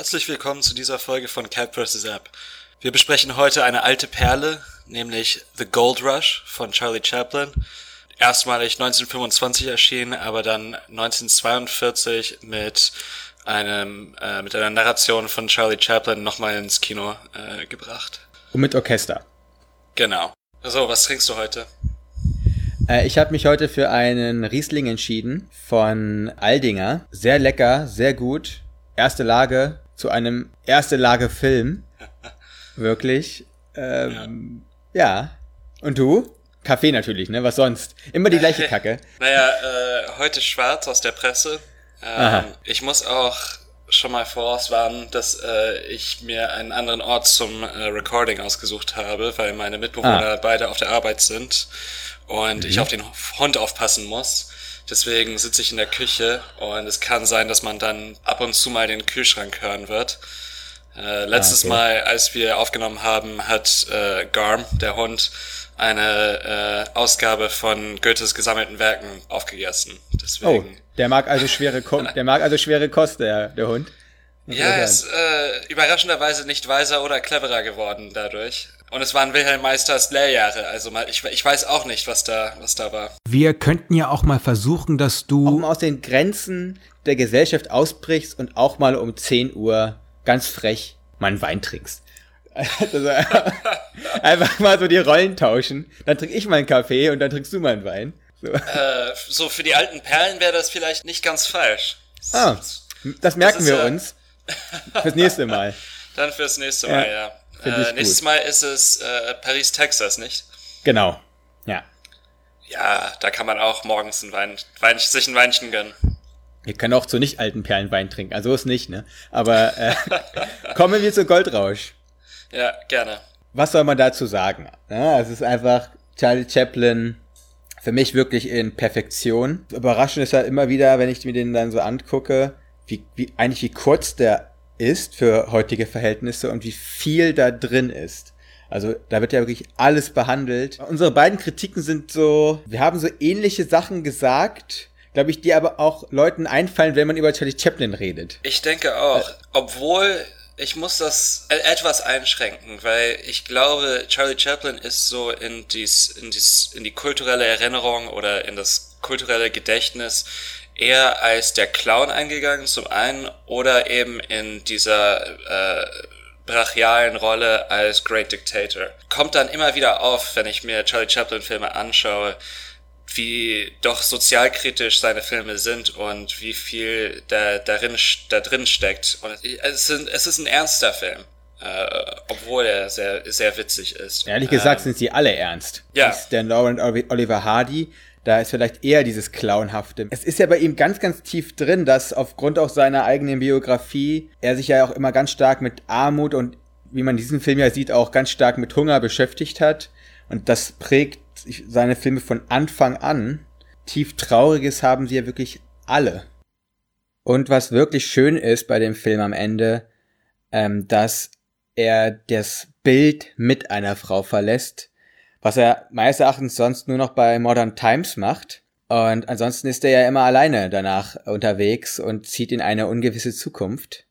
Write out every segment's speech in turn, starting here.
Herzlich willkommen zu dieser Folge von Cat vs. App. Wir besprechen heute eine alte Perle, nämlich The Gold Rush von Charlie Chaplin. Erstmalig 1925 erschienen, aber dann 1942 mit einem äh, mit einer Narration von Charlie Chaplin nochmal ins Kino äh, gebracht. Und mit Orchester. Genau. So, was trinkst du heute? Äh, ich habe mich heute für einen Riesling entschieden von Aldinger. Sehr lecker, sehr gut. Erste Lage zu einem erste Lage Film. Wirklich. Ähm, ja. ja. Und du? Kaffee natürlich, ne? Was sonst? Immer die gleiche Kacke. naja, äh, heute schwarz aus der Presse. Ähm, ich muss auch schon mal vorauswarnen, dass äh, ich mir einen anderen Ort zum äh, Recording ausgesucht habe, weil meine Mitbewohner ah. beide auf der Arbeit sind und mhm. ich auf den Hund aufpassen muss. Deswegen sitze ich in der Küche und es kann sein, dass man dann ab und zu mal den Kühlschrank hören wird. Äh, letztes ah, okay. Mal, als wir aufgenommen haben, hat äh, Garm, der Hund, eine äh, Ausgabe von Goethes gesammelten Werken aufgegessen. Deswegen. Oh, der mag also schwere, Ko der mag also schwere Kost, der, der Hund. Ja, er ist äh, überraschenderweise nicht weiser oder cleverer geworden dadurch. Und es waren Wilhelm Meisters Lehrjahre, also mal, ich, ich weiß auch nicht, was da, was da war. Wir könnten ja auch mal versuchen, dass du. Auch mal aus den Grenzen der Gesellschaft ausbrichst und auch mal um 10 Uhr ganz frech mal einen Wein trinkst. Also, einfach mal so die Rollen tauschen. Dann trinke ich mal einen Kaffee und dann trinkst du mal einen Wein. So, äh, so für die alten Perlen wäre das vielleicht nicht ganz falsch. Ah, das merken das wir ja uns. Fürs nächste Mal. Dann fürs nächste Mal, ja. ja. Äh, nächstes Mal ist es äh, Paris, Texas, nicht? Genau. Ja. Ja, da kann man auch morgens ein Wein, Wein, sich ein Weinchen gönnen. Wir können auch zu nicht alten Perlen Wein trinken, also ist nicht, ne? Aber äh, kommen wir zu Goldrausch. Ja, gerne. Was soll man dazu sagen? Ja, es ist einfach Charlie Chaplin für mich wirklich in Perfektion. Überraschend ist halt immer wieder, wenn ich mir den dann so angucke, wie, wie eigentlich wie kurz der ist für heutige Verhältnisse und wie viel da drin ist. Also da wird ja wirklich alles behandelt. Unsere beiden Kritiken sind so, wir haben so ähnliche Sachen gesagt, glaube ich, die aber auch Leuten einfallen, wenn man über Charlie Chaplin redet. Ich denke auch, äh, obwohl ich muss das e- etwas einschränken, weil ich glaube, Charlie Chaplin ist so in dies, in dies, in die kulturelle Erinnerung oder in das kulturelle Gedächtnis eher als der Clown eingegangen zum einen oder eben in dieser äh, brachialen Rolle als Great Dictator. Kommt dann immer wieder auf, wenn ich mir Charlie Chaplin Filme anschaue, wie doch sozialkritisch seine Filme sind und wie viel da, darin, da drin steckt. Und es, sind, es ist ein ernster Film. Äh, obwohl er sehr, sehr witzig ist. Ehrlich gesagt ähm, sind sie alle ernst. Ja. Ist der Laurent Oliver Hardy da ist vielleicht eher dieses Clownhafte. Es ist ja bei ihm ganz, ganz tief drin, dass aufgrund auch seiner eigenen Biografie er sich ja auch immer ganz stark mit Armut und wie man diesen Film ja sieht, auch ganz stark mit Hunger beschäftigt hat. Und das prägt seine Filme von Anfang an. Tief Trauriges haben sie ja wirklich alle. Und was wirklich schön ist bei dem Film am Ende, ähm, dass er das Bild mit einer Frau verlässt was er meines Erachtens sonst nur noch bei Modern Times macht. Und ansonsten ist er ja immer alleine danach unterwegs und zieht in eine ungewisse Zukunft.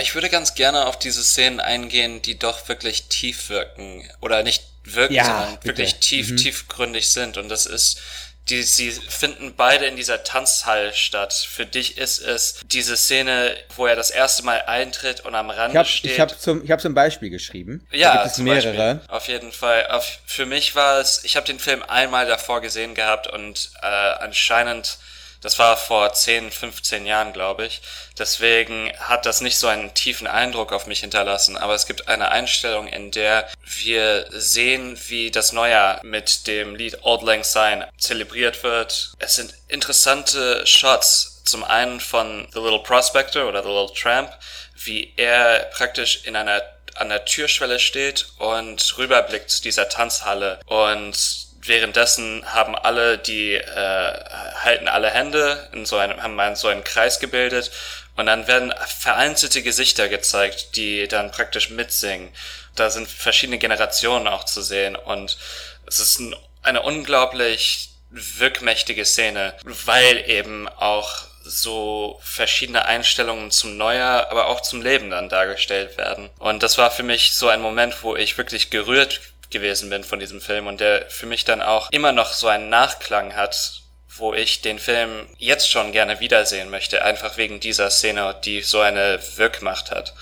Ich würde ganz gerne auf diese Szenen eingehen, die doch wirklich tief wirken. Oder nicht wirken, ja, sondern bitte. wirklich tief, mhm. tiefgründig sind. Und das ist die, sie finden beide in dieser Tanzhalle statt. Für dich ist es diese Szene, wo er das erste Mal eintritt und am ich hab, steht. Ich habe zum, ich hab zum Beispiel geschrieben. Ja, da gibt es mehrere. Beispiel. Auf jeden Fall. Auf, für mich war es, ich habe den Film einmal davor gesehen gehabt und äh, anscheinend das war vor 10, 15 Jahren, glaube ich. Deswegen hat das nicht so einen tiefen Eindruck auf mich hinterlassen. Aber es gibt eine Einstellung, in der wir sehen, wie das Neujahr mit dem Lied Old Lang Syne zelebriert wird. Es sind interessante Shots zum einen von The Little Prospector oder The Little Tramp, wie er praktisch in einer an der Türschwelle steht und rüberblickt zu dieser Tanzhalle und währenddessen haben alle die äh, halten alle Hände in so einem haben einen, so einen Kreis gebildet und dann werden vereinzelte Gesichter gezeigt, die dann praktisch mitsingen. Da sind verschiedene Generationen auch zu sehen und es ist ein, eine unglaublich wirkmächtige Szene, weil eben auch so verschiedene Einstellungen zum Neujahr, aber auch zum Leben dann dargestellt werden. Und das war für mich so ein Moment, wo ich wirklich gerührt gewesen bin von diesem Film und der für mich dann auch immer noch so einen Nachklang hat, wo ich den Film jetzt schon gerne wiedersehen möchte, einfach wegen dieser Szene, die so eine Wirkmacht hat.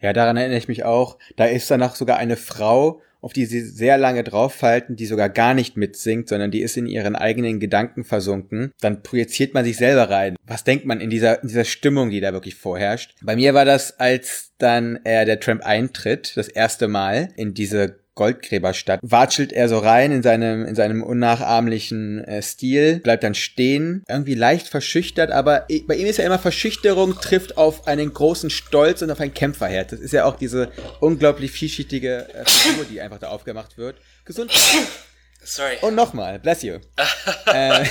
Ja, daran erinnere ich mich auch. Da ist danach sogar eine Frau, auf die sie sehr lange draufhalten, die sogar gar nicht mitsingt, sondern die ist in ihren eigenen Gedanken versunken. Dann projiziert man sich selber rein. Was denkt man in dieser, in dieser Stimmung, die da wirklich vorherrscht? Bei mir war das, als dann äh, der Tramp eintritt, das erste Mal in diese Goldgräberstadt, watschelt er so rein in seinem, in seinem unnachahmlichen äh, Stil, bleibt dann stehen, irgendwie leicht verschüchtert, aber bei ihm ist ja immer Verschüchterung trifft auf einen großen Stolz und auf ein Kämpferherz. Das ist ja auch diese unglaublich vielschichtige äh, Figur, die einfach da aufgemacht wird. Gesundheit. Sorry. Und nochmal, bless you. äh,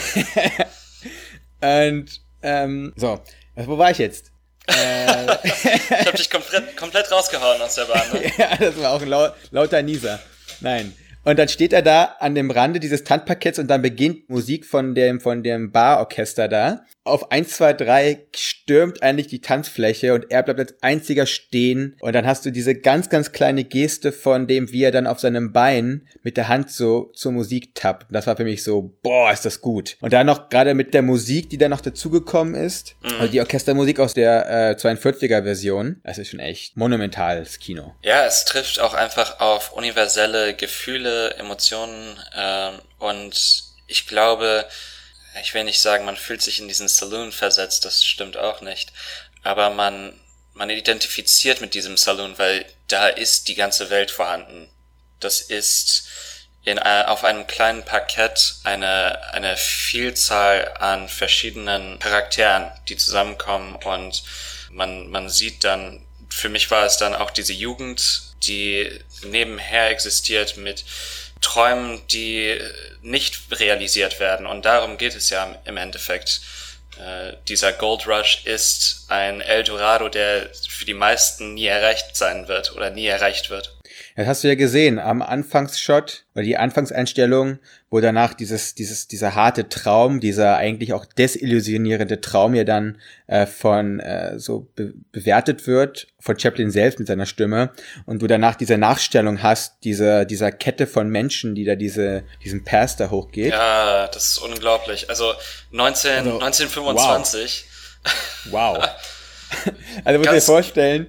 und, ähm, so, wo war ich jetzt? Äh, ich hab dich komplett, komplett rausgehauen aus der Bahn, ne? ja, das war auch ein lau lauter Nieser. Nein. Und dann steht er da an dem Rande dieses Tandpakets und dann beginnt Musik von dem, von dem Barorchester da. Auf 1, 2, 3 stürmt eigentlich die Tanzfläche und er bleibt als einziger stehen. Und dann hast du diese ganz, ganz kleine Geste von dem, wie er dann auf seinem Bein mit der Hand so zur Musik tappt. Das war für mich so, boah, ist das gut. Und dann noch gerade mit der Musik, die dann noch dazugekommen ist. Mhm. Also die Orchestermusik aus der äh, 42er Version. Das ist schon echt monumentales Kino. Ja, es trifft auch einfach auf universelle Gefühle, Emotionen ähm, und ich glaube, ich will nicht sagen, man fühlt sich in diesen Saloon versetzt, das stimmt auch nicht. Aber man, man identifiziert mit diesem Saloon, weil da ist die ganze Welt vorhanden. Das ist in, äh, auf einem kleinen Parkett eine, eine Vielzahl an verschiedenen Charakteren, die zusammenkommen und man, man sieht dann, für mich war es dann auch diese Jugend, die nebenher existiert mit Träumen, die nicht realisiert werden. Und darum geht es ja im Endeffekt. Äh, dieser Gold Rush ist ein Eldorado, der für die meisten nie erreicht sein wird oder nie erreicht wird. Das hast du ja gesehen am Anfangsshot oder die Anfangseinstellung, wo danach dieses, dieses, dieser harte Traum, dieser eigentlich auch desillusionierende Traum ja dann äh, von äh, so be bewertet wird, von Chaplin selbst mit seiner Stimme, und du danach diese Nachstellung hast, diese, dieser Kette von Menschen, die da diese, diesen Pass da hochgeht. Ja, das ist unglaublich. Also 19, also, 1925. Wow. wow. also muss dir vorstellen,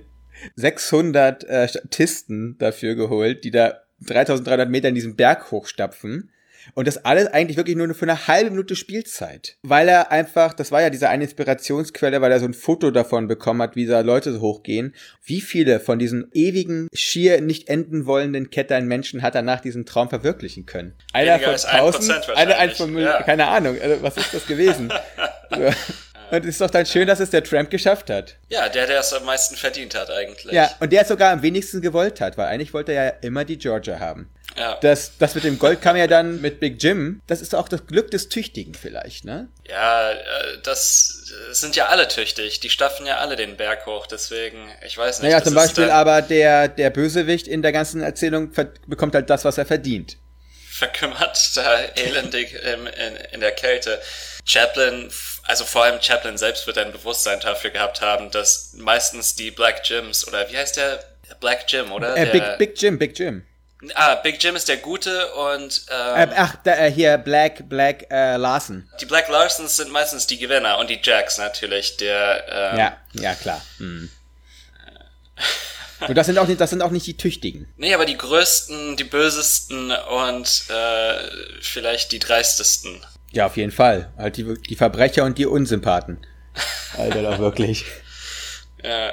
600 äh, Statisten dafür geholt, die da 3300 Meter in diesen Berg hochstapfen. Und das alles eigentlich wirklich nur für eine halbe Minute Spielzeit. Weil er einfach, das war ja diese eine Inspirationsquelle, weil er so ein Foto davon bekommen hat, wie da Leute so hochgehen. Wie viele von diesen ewigen, schier nicht enden wollenden Kettern Menschen hat er nach diesem Traum verwirklichen können? Einer Weniger von tausend, einer, einer von, ja. keine Ahnung, also was ist das gewesen? so. Und es ist doch dann schön, dass es der Tramp geschafft hat. Ja, der, der es am meisten verdient hat eigentlich. Ja, und der es sogar am wenigsten gewollt hat, weil eigentlich wollte er ja immer die Georgia haben. Ja. Das, das mit dem Gold kam ja dann mit Big Jim. Das ist auch das Glück des Tüchtigen vielleicht, ne? Ja, äh, das sind ja alle tüchtig. Die stapfen ja alle den Berg hoch, deswegen, ich weiß nicht. Naja, zum Beispiel aber der, der Bösewicht in der ganzen Erzählung bekommt halt das, was er verdient. Verkümmert, da elendig in, in, in der Kälte. Chaplin also vor allem Chaplin selbst wird ein Bewusstsein dafür gehabt haben, dass meistens die Black Jims oder wie heißt der? Black Jim, oder? Äh, Big, Big Jim, Big Jim. Ah, Big Jim ist der Gute und ähm, äh, ach, da, äh, hier Black Black äh, Larson. Die Black Larsons sind meistens die Gewinner und die Jacks natürlich, der ähm, Ja, ja klar. Hm. Und das sind auch nicht, das sind auch nicht die Tüchtigen. Nee, aber die größten, die bösesten und äh, vielleicht die dreistesten. Ja, auf jeden Fall. Halt die, die Verbrecher und die Unsympathen. Alter, doch wirklich. Ja.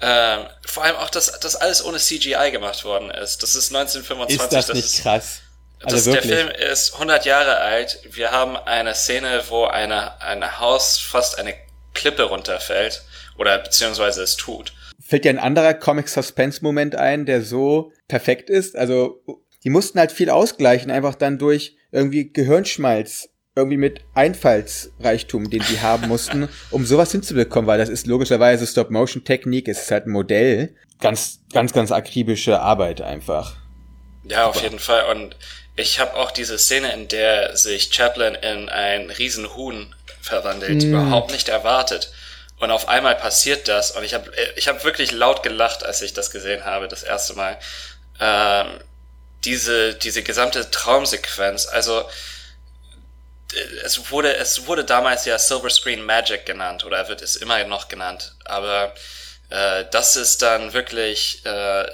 Ähm, vor allem auch, dass das alles ohne CGI gemacht worden ist. Das ist 1925. Ist das, das nicht ist, krass? Also das, der wirklich. Film ist 100 Jahre alt. Wir haben eine Szene, wo eine, ein Haus fast eine Klippe runterfällt. Oder beziehungsweise es tut. Fällt dir ein anderer Comic-Suspense-Moment ein, der so perfekt ist? Also, die mussten halt viel ausgleichen, einfach dann durch irgendwie Gehirnschmalz, irgendwie mit Einfallsreichtum, den sie haben mussten, um sowas hinzubekommen, weil das ist logischerweise Stop-Motion-Technik, es ist halt ein Modell. Ganz, ganz, ganz akribische Arbeit einfach. Ja, auf jeden Fall. Und ich habe auch diese Szene, in der sich Chaplin in ein Riesenhuhn verwandelt, überhaupt nicht erwartet. Und auf einmal passiert das. Und ich habe ich hab wirklich laut gelacht, als ich das gesehen habe, das erste Mal. Ähm, diese, diese gesamte Traumsequenz, also es wurde, es wurde damals ja Silver Screen Magic genannt oder wird es immer noch genannt. Aber äh, das ist dann wirklich äh,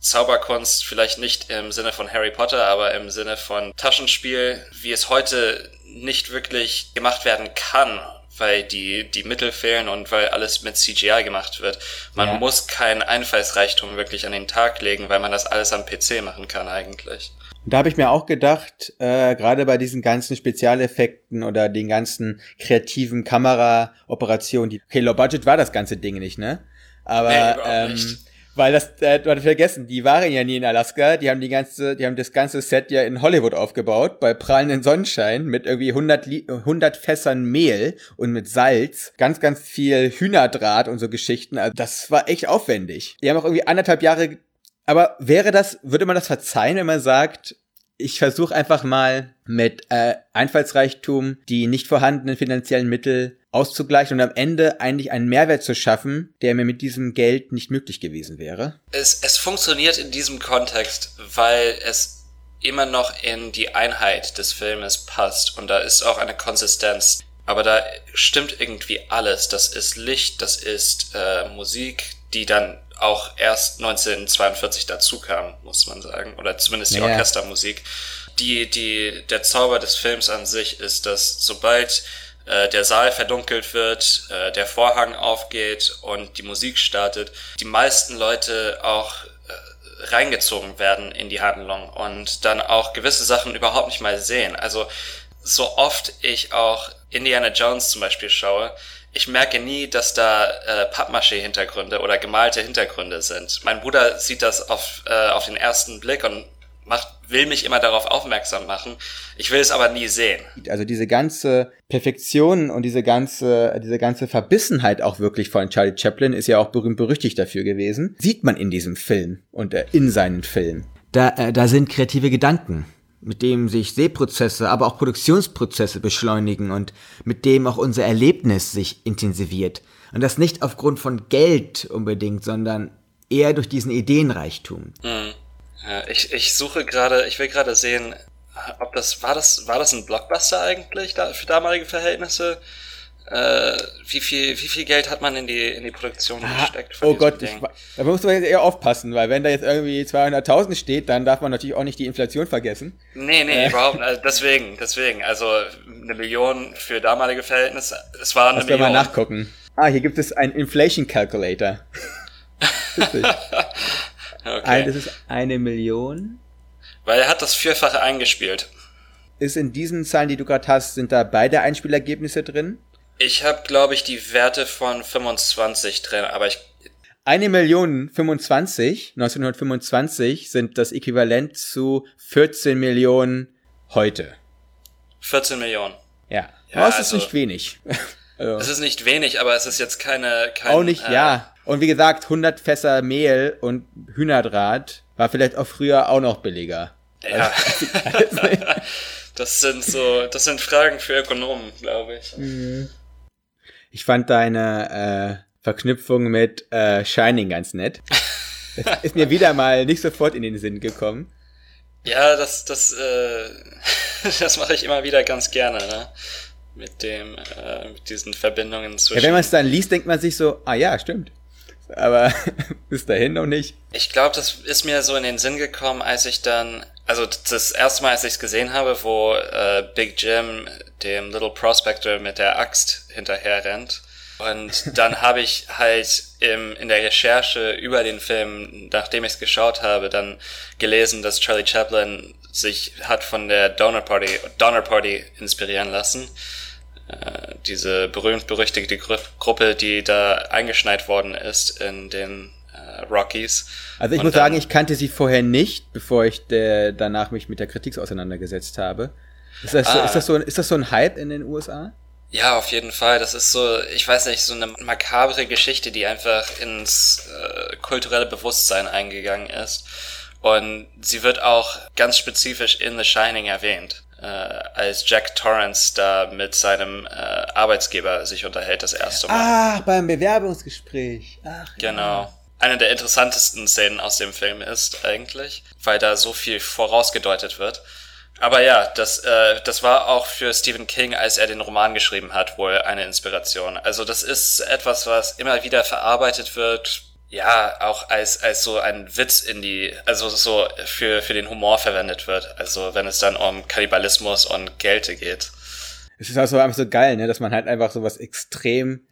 Zauberkunst, vielleicht nicht im Sinne von Harry Potter, aber im Sinne von Taschenspiel, wie es heute nicht wirklich gemacht werden kann, weil die, die Mittel fehlen und weil alles mit CGI gemacht wird. Man Ja. muss keinen Einfallsreichtum wirklich an den Tag legen, weil man das alles am PC machen kann eigentlich. Und da habe ich mir auch gedacht, äh, gerade bei diesen ganzen Spezialeffekten oder den ganzen kreativen Kameraoperationen, die, okay, Low Budget war das ganze Ding nicht, ne? Aber, Nee, ähm, nicht. Weil das, äh, du hattest vergessen, die waren ja nie in Alaska, die haben die ganze, die haben das ganze Set ja in Hollywood aufgebaut, bei prallenden Sonnenschein, mit irgendwie 100, Li 100 Fässern Mehl und mit Salz, ganz, ganz viel Hühnerdraht und so Geschichten, also das war echt aufwendig. Die haben auch irgendwie anderthalb Jahre aber wäre das, würde man das verzeihen, wenn man sagt, ich versuche einfach mal mit äh, Einfallsreichtum die nicht vorhandenen finanziellen Mittel auszugleichen und am Ende eigentlich einen Mehrwert zu schaffen, der mir mit diesem Geld nicht möglich gewesen wäre? Es, es funktioniert in diesem Kontext, weil es immer noch in die Einheit des Filmes passt und da ist auch eine Konsistenz. Aber da stimmt irgendwie alles. Das ist Licht, das ist äh, Musik, die dann auch erst 1942 dazu kam, muss man sagen. Oder zumindest die Ja. Orchestermusik. Die, die, der Zauber des Films an sich ist, dass sobald äh, der Saal verdunkelt wird, äh, der Vorhang aufgeht und die Musik startet, die meisten Leute auch äh, reingezogen werden in die Handlung und dann auch gewisse Sachen überhaupt nicht mal sehen. Also so oft ich auch Indiana Jones zum Beispiel schaue, ich merke nie, dass da äh, Pappmaché-Hintergründe oder gemalte Hintergründe sind. Mein Bruder sieht das auf, äh, auf den ersten Blick und macht, will mich immer darauf aufmerksam machen. Ich will es aber nie sehen. Also diese ganze Perfektion und diese ganze, diese ganze Verbissenheit auch wirklich von Charlie Chaplin ist ja auch berühmt berüchtigt dafür gewesen. Sieht man in diesem Film und äh, in seinen Filmen. Da, äh, da sind kreative Gedanken, mit dem sich Sehprozesse, aber auch Produktionsprozesse beschleunigen und mit dem auch unser Erlebnis sich intensiviert. Und das nicht aufgrund von Geld unbedingt, sondern eher durch diesen Ideenreichtum. Ja, ich, ich suche gerade, ich will gerade sehen, ob das, war das, war das ein Blockbuster eigentlich da, für damalige Verhältnisse? Äh, wie viel, wie viel Geld hat man in die, in die Produktion gesteckt? von Oh Gott, ich, da muss man jetzt eher aufpassen, weil wenn da jetzt irgendwie 200.000 steht, dann darf man natürlich auch nicht die Inflation vergessen. Nee, nee, überhaupt nicht. Also deswegen, deswegen. Also eine Million für damalige Verhältnisse. Es war eine Lass wir mal Million. nachgucken. Ah, hier gibt es einen Inflation Calculator. Okay. Ein, das ist eine Million. Weil er hat das Vierfache eingespielt. Ist in diesen Zahlen, die du gerade hast, sind da beide Einspielergebnisse drin? Ich habe, glaube ich, die Werte von 25 drin, aber ich. Eine Million 25, 1925 sind das Äquivalent zu 14 Millionen heute. 14 Millionen. Ja. Ja, Aber es ist also- nicht wenig. Also, Es ist nicht wenig, aber es ist jetzt keine. Kein, auch nicht, äh, ja. Und wie gesagt, 100 Fässer Mehl und Hühnerdraht war vielleicht auch früher auch noch billiger. Ja. das sind so, das sind Fragen für Ökonomen, glaube ich. Ich fand deine äh, Verknüpfung mit äh, Shining ganz nett. Das ist mir wieder mal nicht sofort in den Sinn gekommen. Ja, das, das, äh, das mache ich immer wieder ganz gerne, ne? Mit dem, äh, mit diesen Verbindungen Ja, zwischen. wenn man es dann liest, denkt man sich so, ah ja, stimmt. Aber bis dahin noch nicht. Ich glaube, das ist mir so in den Sinn gekommen, als ich dann, also das erste Mal, als ich es gesehen habe, wo äh, Big Jim dem Little Prospector mit der Axt hinterher rennt. Und dann habe ich halt im, in der Recherche über den Film, nachdem ich es geschaut habe, dann gelesen, dass Charlie Chaplin sich hat von der Donner Party, Donner Party inspirieren lassen. Äh, diese berühmt-berüchtigte Gru Gruppe, die da eingeschneit worden ist in den äh, Rockies. Also ich Und muss sagen, ich kannte sie vorher nicht, bevor ich der, danach mich mit der Kritik auseinandergesetzt habe. Ist das, Ah. ist, das so, ist das so ein Hype in den USA? Ja, auf jeden Fall. Das ist so, ich weiß nicht, so eine makabre Geschichte, die einfach ins äh, kulturelle Bewusstsein eingegangen ist. Und sie wird auch ganz spezifisch in The Shining erwähnt, äh, als Jack Torrance da mit seinem äh, Arbeitsgeber sich unterhält das erste Mal. Ach, beim Bewerbungsgespräch. Ach, Genau. Eine der interessantesten Szenen aus dem Film ist eigentlich, weil da so viel vorausgedeutet wird. Aber ja, das, äh, das war auch für Stephen King, als er den Roman geschrieben hat, wohl eine Inspiration. Also das ist etwas, was immer wieder verarbeitet wird, ja, auch als, als so ein Witz in die, also so für, für den Humor verwendet wird. Also wenn es dann um Kannibalismus und Gelte geht. Es ist also einfach so geil, ne, dass man halt einfach so was extrem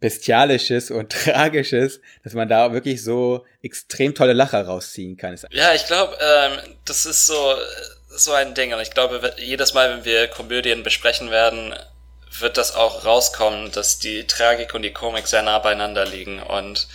Bestialisches und Tragisches, dass man da wirklich so extrem tolle Lacher rausziehen kann. Ja, ich glaube, ähm, das ist so, so ein Ding. Und ich glaube, jedes Mal, wenn wir Komödien besprechen werden, wird das auch rauskommen, dass die Tragik und die Komik sehr nah beieinander liegen. Und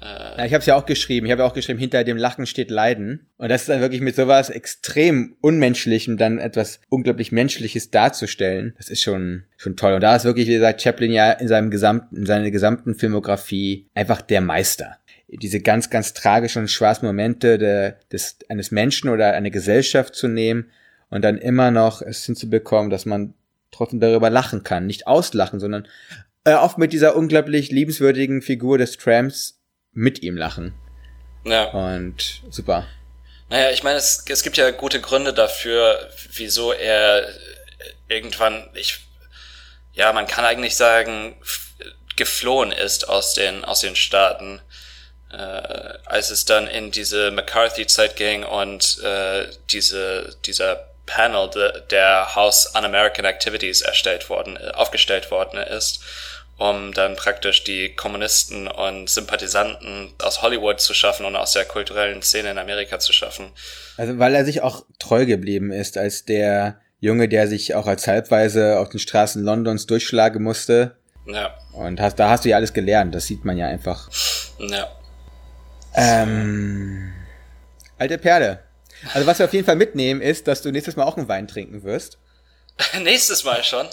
Ja, ich habe es ja auch geschrieben. Ich habe ja auch geschrieben, hinter dem Lachen steht Leiden. Und das ist dann wirklich mit sowas extrem Unmenschlichem dann etwas unglaublich Menschliches darzustellen. Das ist schon, schon toll. Und da ist wirklich, wie gesagt, Chaplin ja in seinem gesamten, in seiner gesamten Filmografie einfach der Meister. Diese ganz, ganz tragischen und schwarzen Momente der, des, eines Menschen oder einer Gesellschaft zu nehmen und dann immer noch es hinzubekommen, dass man trotzdem darüber lachen kann. Nicht auslachen, sondern äh, oft mit dieser unglaublich liebenswürdigen Figur des Tramps mit ihm lachen. ja. Und super. Naja, ich meine, es, es gibt ja gute Gründe dafür, wieso er irgendwann, ich, ja, man kann eigentlich sagen, geflohen ist aus den, aus den Staaten, äh, als es dann in diese McCarthy-Zeit ging und äh, diese, dieser Panel de, der House Un-American Activities erstellt worden, äh, aufgestellt worden ist, um dann praktisch die Kommunisten und Sympathisanten aus Hollywood zu schaffen und aus der kulturellen Szene in Amerika zu schaffen. Also, weil er sich auch treu geblieben ist als der Junge, der sich auch als Halbweise auf den Straßen Londons durchschlagen musste. Ja, Und hast, da hast du ja alles gelernt. Das sieht man ja einfach. ja. Ähm, alte Perle. Also, was wir auf jeden Fall mitnehmen, ist, dass du nächstes Mal auch einen Wein trinken wirst. Nächstes Mal schon.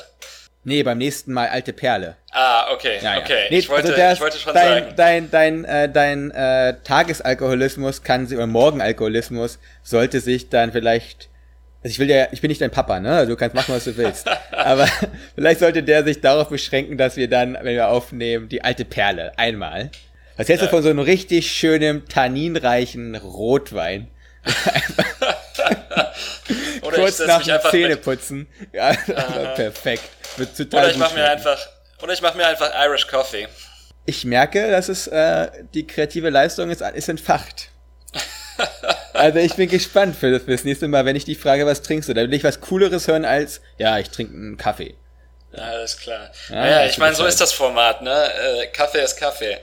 Nee, beim nächsten Mal alte Perle. Ah, okay, Ja, ja. okay. Nee, ich, wollte, also ich wollte schon dein, sagen. Dein, dein, äh, dein äh, Tagesalkoholismus kann sich, oder Morgenalkoholismus sollte sich dann vielleicht. Also ich will ja, ich bin nicht dein Papa, ne? Also du kannst machen, was du willst. Aber vielleicht sollte der sich darauf beschränken, dass wir dann, wenn wir aufnehmen, die alte Perle einmal. Was hältst du von so einem richtig schönen, tanninreichen Rotwein? Oder ich Kurz setz nach mich einfach mit, Zähneputzen. Ja, perfekt. Wird total oder ich gut mach mir einfach, oder ich mach mir einfach Irish Coffee. Ich merke, dass es äh, die kreative Leistung ist, ist entfacht. Also ich bin gespannt für das, für das nächste Mal, wenn ich die frage, was trinkst du? Da will ich was Cooleres hören als, ja, ich trinke einen Kaffee. Ja, alles klar. Ja, naja, ich meine, so ist das Format, ne? Äh, Kaffee ist Kaffee.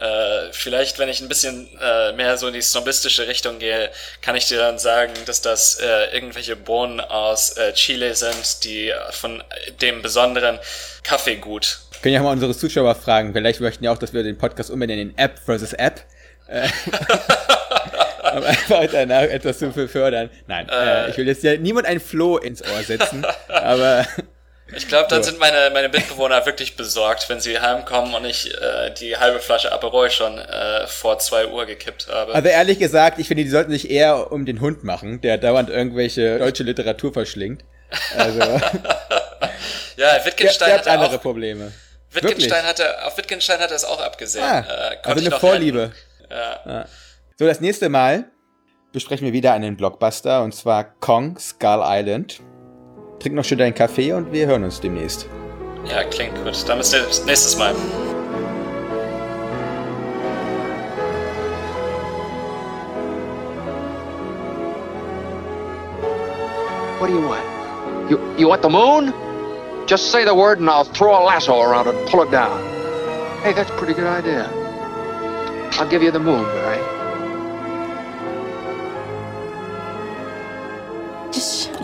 Äh, vielleicht, wenn ich ein bisschen äh, mehr so in die snobistische Richtung gehe, kann ich dir dann sagen, dass das äh, irgendwelche Bohnen aus äh, Chile sind, die von dem besonderen Kaffeegut. Können ja mal unsere Zuschauer fragen. Vielleicht möchten ja auch, dass wir den Podcast umbenennen in App versus App. Äh, um einfach danach etwas zu fördern. Nein, äh, ich will jetzt ja niemand ein Floh ins Ohr setzen, aber Ich glaube, dann So. sind meine, meine Mitbewohner wirklich besorgt, wenn sie heimkommen und ich äh, die halbe Flasche Aperol schon äh, vor zwei Uhr gekippt habe. Also ehrlich gesagt, ich finde, die sollten sich eher um den Hund machen, der dauernd irgendwelche deutsche Literatur verschlingt. Also, der, ja, Wittgenstein der hat hatte andere auch, Probleme. Wittgenstein hatte, auf Wittgenstein hat er es auch abgesehen. Ah, äh, also eine Vorliebe. retten. Ja. So, das nächste Mal besprechen wir wieder einen Blockbuster und zwar Kong Skull Island. Trink noch schön deinen Kaffee und wir hören uns demnächst. ja, klingt gut. Dann bis nächstes Mal. What do you want? You, you want the moon? Just say the word and I'll throw a lasso around it and pull it down. Hey, that's a pretty good idea. I'll give you the moon, Barry. Just shut up.